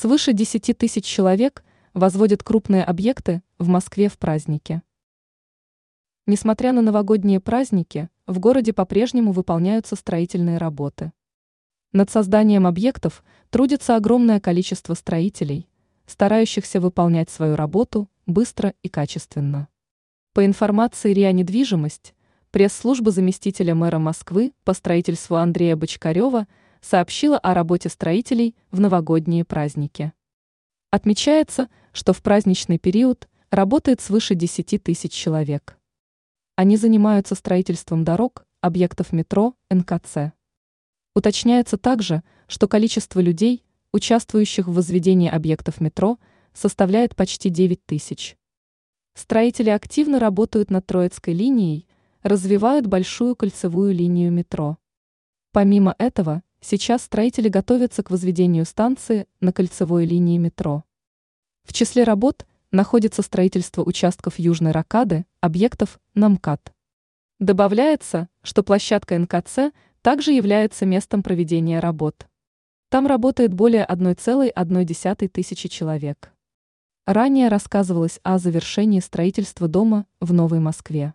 Свыше 10 тысяч человек возводят крупные объекты в Москве в праздники. Несмотря на новогодние праздники, в городе по-прежнему выполняются строительные работы. Над созданием объектов трудится огромное количество строителей, старающихся выполнять свою работу быстро и качественно. По информации РИА «Недвижимость», пресс-служба заместителя мэра Москвы по строительству Андрея Бочкарева сообщила о работе строителей в новогодние праздники. Отмечается, что в праздничный период работает свыше 10 тысяч человек. Они занимаются строительством дорог, объектов метро, НКЦ. Уточняется также, что количество людей, участвующих в возведении объектов метро, составляет почти 9 тысяч. Строители активно работают над Троицкой линией, развивают большую кольцевую линию метро. Помимо этого, сейчас строители готовятся к возведению станции на кольцевой линии метро. В числе работ находится строительство участков Южной Ракады, объектов на МКАД. Добавляется, что площадка НКЦ также является местом проведения работ. Там работает более 1,1 тысячи человек. Ранее рассказывалось о завершении строительства дома в Новой Москве.